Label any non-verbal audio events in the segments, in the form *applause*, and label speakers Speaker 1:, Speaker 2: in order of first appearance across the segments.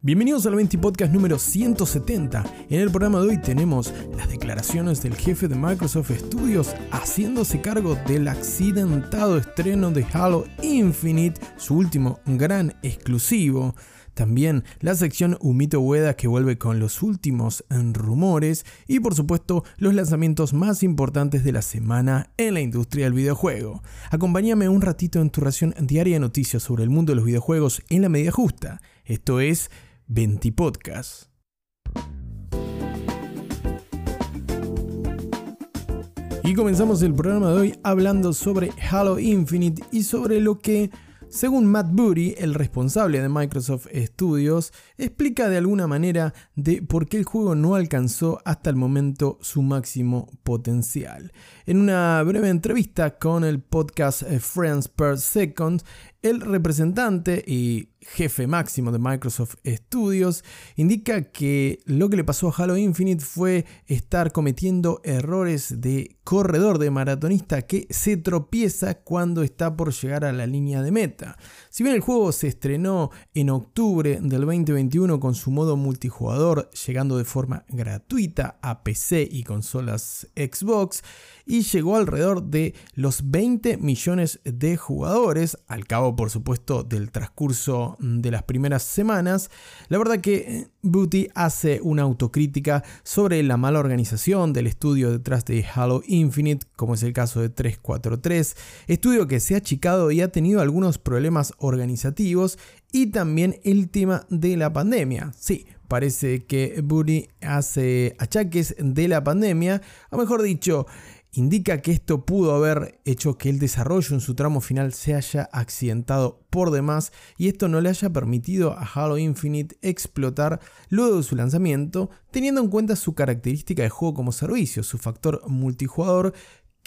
Speaker 1: Bienvenidos al 20 Podcast número 170. En el programa de hoy tenemos las declaraciones del jefe de Microsoft Studios haciéndose cargo del accidentado estreno de Halo Infinite, su último gran exclusivo. También la sección Humito Ueda que vuelve con los últimos rumores y por supuesto los lanzamientos más importantes de la semana en la industria del videojuego. Acompáñame un ratito en tu ración diaria de noticias sobre el mundo de los videojuegos en la medida justa. Esto es 20 Podcast. Y comenzamos el programa de hoy hablando sobre Halo Infinite y sobre lo que, según Matt Booty, el responsable de Microsoft Studios, explica de alguna manera de por qué el juego no alcanzó hasta el momento su máximo potencial. En una breve entrevista con el podcast Friends Per Second, el representante y jefe máximo de Microsoft Studios, indica que lo que le pasó a Halo Infinite fue estar cometiendo errores de corredor de maratonista que se tropieza cuando está por llegar a la línea de meta. Si bien el juego se estrenó en octubre del 2021 con su modo multijugador, llegando de forma gratuita a PC y consolas Xbox, y llegó alrededor de los 20 millones de jugadores, al cabo por supuesto del transcurso de las primeras semanas, la verdad que eh, Booty hace una autocrítica sobre la mala organización del estudio detrás de Halo Infinite, como es el caso de 343, estudio que se ha achicado y ha tenido algunos problemas organizativos y también el tema de la pandemia. Sí, parece que Booty hace achaques de la pandemia, o mejor dicho, indica que esto pudo haber hecho que el desarrollo en su tramo final se haya accidentado por demás y esto no le haya permitido a Halo Infinite explotar luego de su lanzamiento, teniendo en cuenta su característica de juego como servicio, su factor multijugador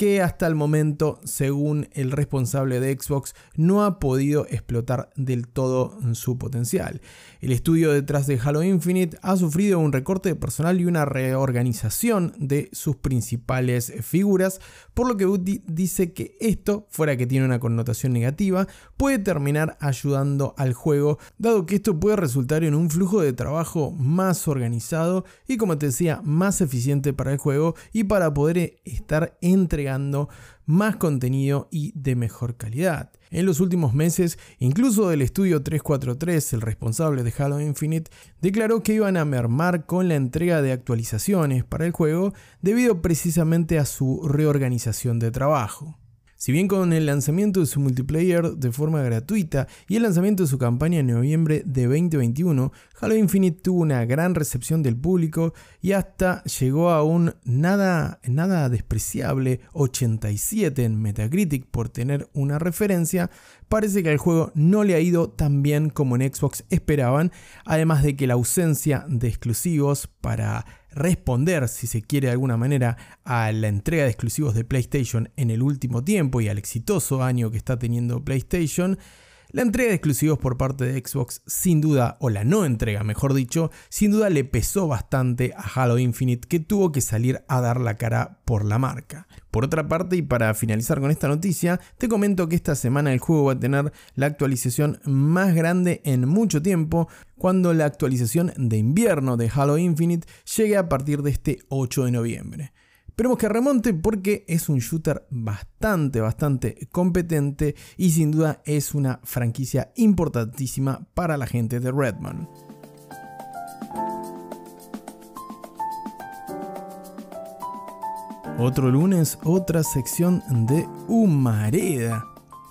Speaker 1: que hasta el momento, según el responsable de Xbox, no ha podido explotar del todo su potencial. El estudio detrás de Halo Infinite ha sufrido un recorte de personal y una reorganización de sus principales figuras, por lo que Woody dice que esto, fuera que tiene una connotación negativa, puede terminar ayudando al juego, dado que esto puede resultar en un flujo de trabajo más organizado y, como te decía, más eficiente para el juego y para poder estar entregando más contenido y de mejor calidad. En los últimos meses, incluso el estudio 343, el responsable de Halo Infinite, declaró que iban a mermar con la entrega de actualizaciones para el juego debido precisamente a su reorganización de trabajo. Si bien con el lanzamiento de su multiplayer de forma gratuita y el lanzamiento de su campaña en noviembre de 2021, Halo Infinite tuvo una gran recepción del público y hasta llegó a un nada, nada despreciable 87 en Metacritic por tener una referencia, parece que al juego no le ha ido tan bien como en Xbox esperaban, además de que la ausencia de exclusivos para responder, si se quiere de alguna manera, a la entrega de exclusivos de PlayStation en el último tiempo y al exitoso año que está teniendo PlayStation, la entrega de exclusivos por parte de Xbox, sin duda, o la no entrega, mejor dicho, sin duda le pesó bastante a Halo Infinite que tuvo que salir a dar la cara por la marca. Por otra parte, y para finalizar con esta noticia, te comento que esta semana el juego va a tener la actualización más grande en mucho tiempo, cuando la actualización de invierno de Halo Infinite llegue a partir de este 8 de noviembre. Esperemos que remonte porque es un shooter bastante, bastante competente y sin duda es una franquicia importantísima para la gente de Redman. Otro lunes, otra sección de Humareda.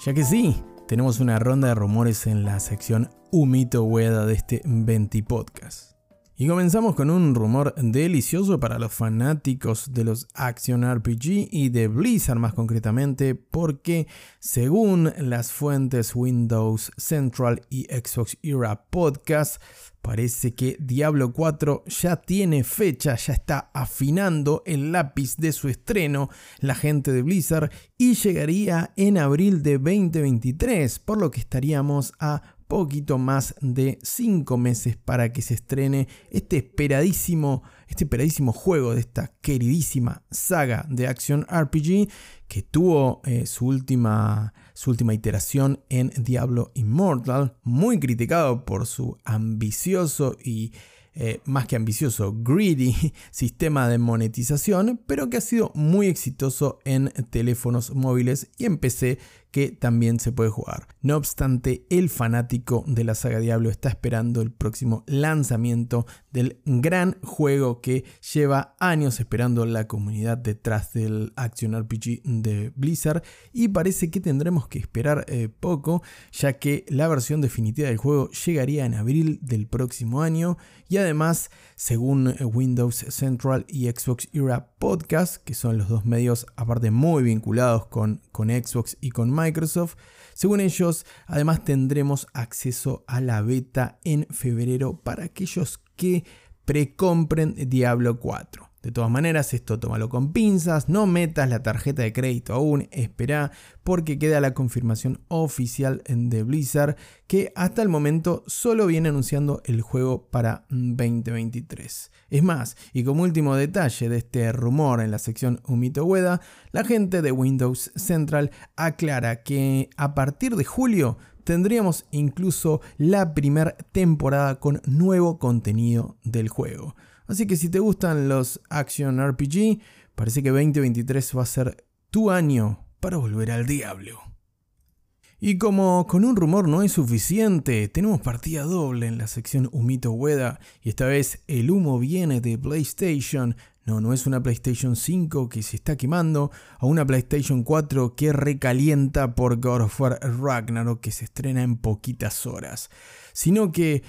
Speaker 1: Ya que sí, tenemos una ronda de rumores en la sección Humito Hueda de este 20 Podcast. Y comenzamos con un rumor delicioso para los fanáticos de los Action RPG y de Blizzard más concretamente, porque según las fuentes Windows Central y Xbox Era Podcast, parece que Diablo 4 ya tiene fecha, ya está afinando el lápiz de su estreno la gente de Blizzard y llegaría en abril de 2023, por lo que estaríamos a poquito más de 5 meses para que se estrene este esperadísimo, este esperadísimo juego de esta queridísima saga de Action RPG que tuvo eh, su, última, su última iteración en Diablo Immortal, muy criticado por su ambicioso y eh, más que ambicioso, greedy *laughs* sistema de monetización, pero que ha sido muy exitoso en teléfonos móviles y en PC que también se puede jugar. No obstante, el fanático de la saga Diablo está esperando el próximo lanzamiento del gran juego que lleva años esperando la comunidad detrás del Action RPG de Blizzard y parece que tendremos que esperar eh, poco ya que la versión definitiva del juego llegaría en abril del próximo año y además según Windows Central y Xbox Era Podcast que son los dos medios aparte muy vinculados con, con Xbox y con Microsoft. Según ellos, además tendremos acceso a la beta en febrero para aquellos que precompren Diablo 4. De todas maneras, esto tómalo con pinzas, no metas la tarjeta de crédito aún, espera porque queda la confirmación oficial de Blizzard que hasta el momento solo viene anunciando el juego para 2023. Es más, y como último detalle de este rumor en la sección Umito Ueda, la gente de Windows Central aclara que a partir de julio tendríamos incluso la primera temporada con nuevo contenido del juego. Así que si te gustan los Action RPG, parece que 2023 va a ser tu año para volver al diablo. Y como con un rumor no es suficiente, tenemos partida doble en la sección Humito Ueda y esta vez el humo viene de PlayStation. No, no es una PlayStation 5 que se está quemando o una PlayStation 4 que recalienta por God of War Ragnarok que se estrena en poquitas horas, sino que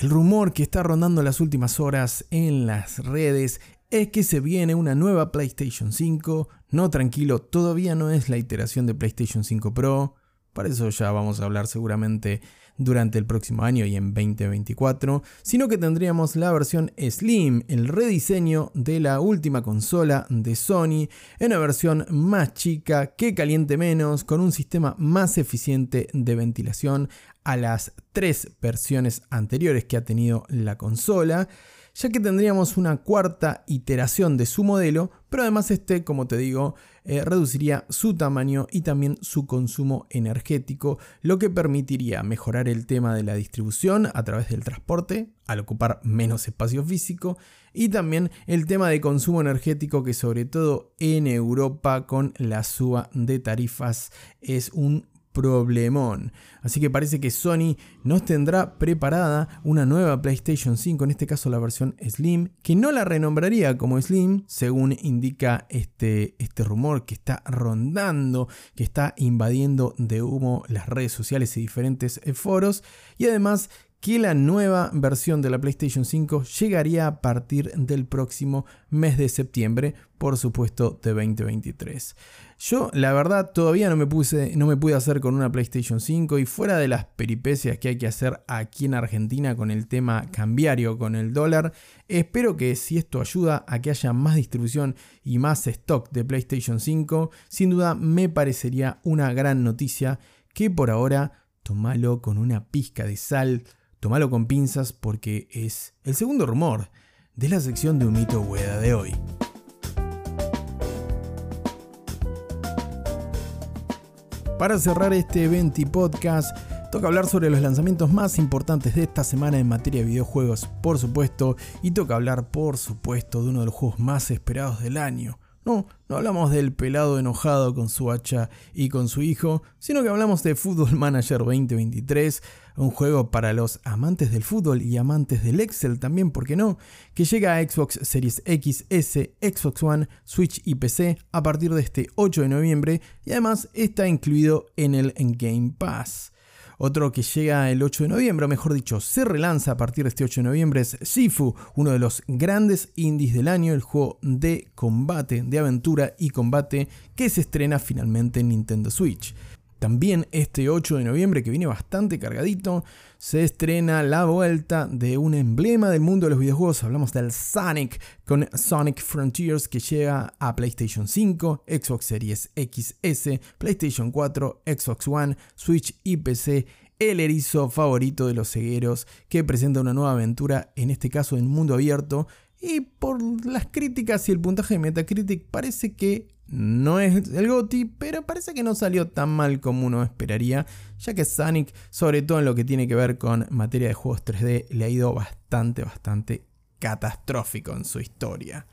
Speaker 1: el rumor que está rondando las últimas horas en las redes es que se viene una nueva PlayStation 5. No, tranquilo, todavía no es la iteración de PlayStation 5 Pro. Para eso ya vamos a hablar seguramente durante el próximo año y en 2024, sino que tendríamos la versión Slim, el rediseño de la última consola de Sony, en una versión más chica, que caliente menos, con un sistema más eficiente de ventilación a las tres versiones anteriores que ha tenido la consola ya que tendríamos una cuarta iteración de su modelo, pero además este, como te digo, eh, reduciría su tamaño y también su consumo energético, lo que permitiría mejorar el tema de la distribución a través del transporte, al ocupar menos espacio físico, y también el tema de consumo energético que sobre todo en Europa con la suba de tarifas es un problemón. Así que parece que Sony nos tendrá preparada una nueva PlayStation 5, en este caso la versión Slim, que no la renombraría como Slim, según indica este, este rumor que está rondando, que está invadiendo de humo las redes sociales y diferentes foros, y además que la nueva versión de la PlayStation 5 llegaría a partir del próximo mes de septiembre, por supuesto de 2023. Yo, la verdad, todavía no me, pude hacer con una PlayStation 5 y fuera de las peripecias que hay que hacer aquí en Argentina con el tema cambiario, con el dólar, espero que si esto ayuda a que haya más distribución y más stock de PlayStation 5, sin duda me parecería una gran noticia que por ahora tomalo con una pizca de sal Tomalo con pinzas porque es el segundo rumor de la sección de un mito hueda de hoy. Para cerrar este evento y podcast, toca hablar sobre los lanzamientos más importantes de esta semana en materia de videojuegos, por supuesto, y toca hablar, por supuesto, de uno de los juegos más esperados del año, no, no hablamos del pelado enojado con su hacha y con su hijo, sino que hablamos de Football Manager 2023, un juego para los amantes del fútbol y amantes del Excel también, ¿por qué no? Que llega a Xbox Series X, S, Xbox One, Switch y PC a partir de este 8 de noviembre y además está incluido en el Game Pass. Otro que llega el 8 de noviembre, o mejor dicho, se relanza a partir de este 8 de noviembre es Sifu, uno de los grandes indies del año, el juego de combate, de aventura y combate que se estrena finalmente en Nintendo Switch. También este 8 de noviembre, que viene bastante cargadito, se estrena la vuelta de un emblema del mundo de los videojuegos. Hablamos del Sonic con Sonic Frontiers que llega a PlayStation 5, Xbox Series XS, PlayStation 4, Xbox One, Switch y PC el erizo favorito de los cegueros que presenta una nueva aventura, en este caso en mundo abierto, y por las críticas y el puntaje de Metacritic parece que no es el GOTI, pero parece que no salió tan mal como uno esperaría, ya que Sonic, sobre todo en lo que tiene que ver con materia de juegos 3D, le ha ido bastante, bastante catastrófico en su historia.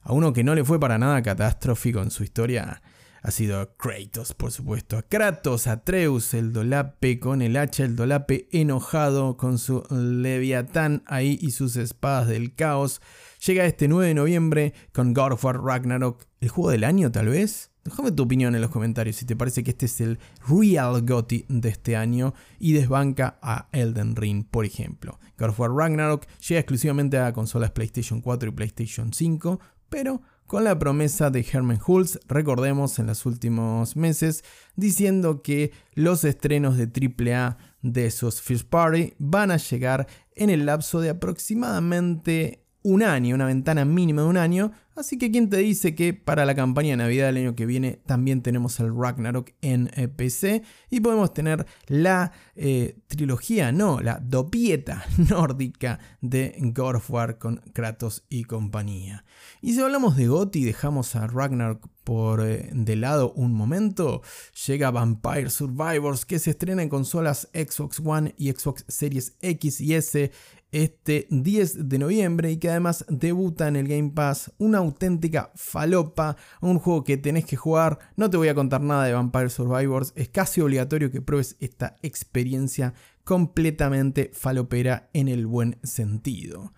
Speaker 1: A uno que no le fue para nada catastrófico en su historia ha sido Kratos, por supuesto. A Kratos, Atreus, el Dolape con el hacha, el Dolape enojado con su Leviatán ahí y sus espadas del caos. Llega este 9 de noviembre con God of War Ragnarok, el juego del año tal vez. Déjame tu opinión en los comentarios si te parece que este es el Real GOTY de este año y desbanca a Elden Ring, por ejemplo. God of War Ragnarok llega exclusivamente a consolas PlayStation 4 y PlayStation 5, pero con la promesa de Herman Hulz, recordemos en los últimos meses, diciendo que los estrenos de AAA de esos First Party van a llegar en el lapso de aproximadamente un año, una ventana mínima de un año, Así que quién te dice que para la campaña de Navidad del año que viene también tenemos el Ragnarok en eh, PC y podemos tener la eh, trilogía, no, la dopieta *laughs* nórdica de God of War con Kratos y compañía. Y si hablamos de GOTY y dejamos a Ragnarok por eh, de lado un momento, llega Vampire Survivors que se estrena en consolas Xbox One y Xbox Series X y S este 10 de noviembre y que además debuta en el Game Pass una auténtica falopa, un juego que tenés que jugar. No te voy a contar nada de Vampire Survivors, es casi obligatorio que pruebes esta experiencia completamente falopera en el buen sentido.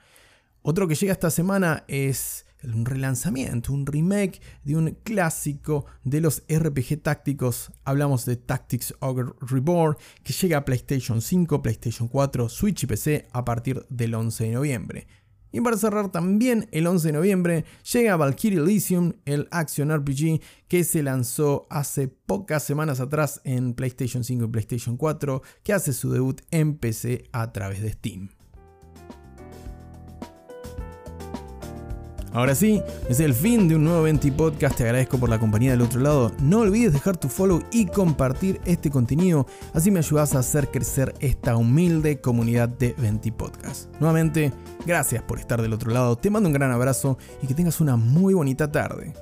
Speaker 1: Otro que llega esta semana es un relanzamiento, un remake de un clásico de los RPG tácticos. Hablamos de Tactics Ogre Reborn, que llega a PlayStation 5, PlayStation 4, Switch y PC a partir del 11 de noviembre. Y para cerrar también el 11 de noviembre llega Valkyrie Elysium, el action RPG que se lanzó hace pocas semanas atrás en PlayStation 5 y PlayStation 4, que hace su debut en PC a través de Steam. Ahora sí, es el fin de un nuevo Venti Podcast. Te agradezco por la compañía del otro lado. No olvides dejar tu follow y compartir este contenido. Así me ayudas a hacer crecer esta humilde comunidad de Venti Podcast. Nuevamente, gracias por estar del otro lado. Te mando un gran abrazo y que tengas una muy bonita tarde.